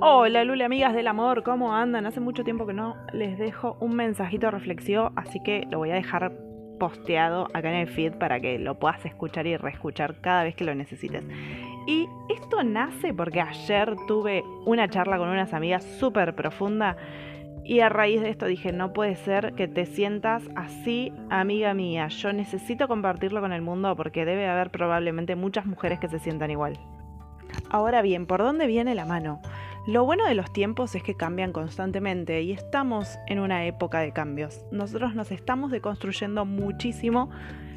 Hola Lule, amigas del amor, ¿cómo andan? Hace mucho tiempo que no les dejo un mensajito reflexivo, así que lo voy a dejar posteado acá en el feed para que lo puedas escuchar y reescuchar cada vez que lo necesites. Y esto nace porque ayer tuve una charla con unas amigas súper profunda y a raíz de esto dije, no puede ser que te sientas así, amiga mía. Yo necesito compartirlo con el mundo porque debe haber probablemente muchas mujeres que se sientan igual. Ahora bien, ¿por dónde viene la mano? Lo bueno de los tiempos es que cambian constantemente y estamos en una época de cambios. Nosotros nos estamos deconstruyendo muchísimo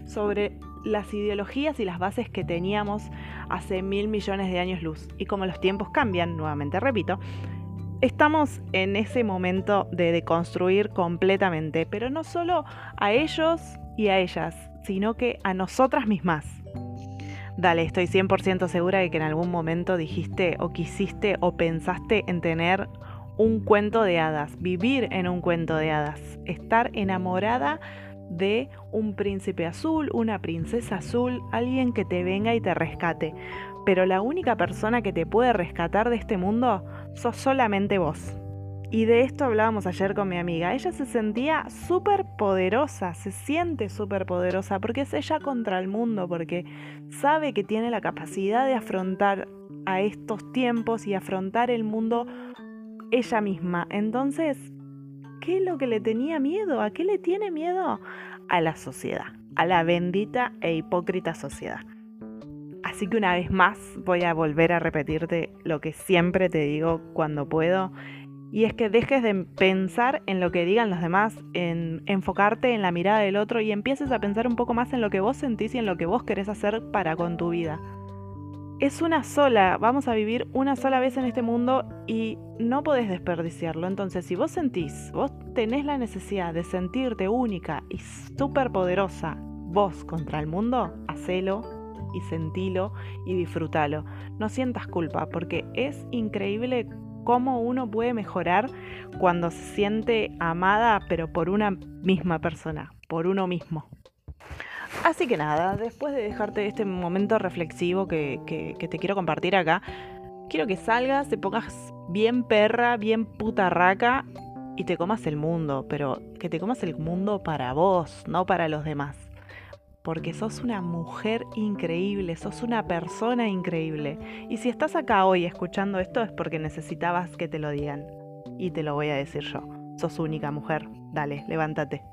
sobre las ideologías y las bases que teníamos hace mil millones de años luz. Y como los tiempos cambian, nuevamente repito, estamos en ese momento de deconstruir completamente, pero no solo a ellos y a ellas, sino que a nosotras mismas. Dale, estoy 100% segura de que en algún momento dijiste o quisiste o pensaste en tener un cuento de hadas, vivir en un cuento de hadas, estar enamorada de un príncipe azul, una princesa azul, alguien que te venga y te rescate. Pero la única persona que te puede rescatar de este mundo sos solamente vos. Y de esto hablábamos ayer con mi amiga. Ella se sentía súper poderosa, se siente súper poderosa porque es ella contra el mundo, porque sabe que tiene la capacidad de afrontar a estos tiempos y afrontar el mundo ella misma. Entonces, ¿qué es lo que le tenía miedo? ¿A qué le tiene miedo? A la sociedad, a la bendita e hipócrita sociedad. Así que una vez más voy a volver a repetirte lo que siempre te digo cuando puedo y es que dejes de pensar en lo que digan los demás, en enfocarte en la mirada del otro y empieces a pensar un poco más en lo que vos sentís y en lo que vos querés hacer para con tu vida. Es una sola, vamos a vivir una sola vez en este mundo y no podés desperdiciarlo. Entonces, si vos sentís, vos tenés la necesidad de sentirte única y súper poderosa, vos contra el mundo, hacelo y sentilo y disfrútalo. No sientas culpa porque es increíble cómo uno puede mejorar cuando se siente amada, pero por una misma persona, por uno mismo. Así que nada, después de dejarte este momento reflexivo que, te quiero compartir acá, quiero que salgas, te pongas bien perra, bien putarraca y te comas el mundo, pero que te comas el mundo para vos, no para los demás porque sos una mujer increíble, sos una persona increíble. Y si estás acá hoy escuchando esto es porque necesitabas que te lo digan. Y te lo voy a decir yo. Sos única mujer. Dale, levántate.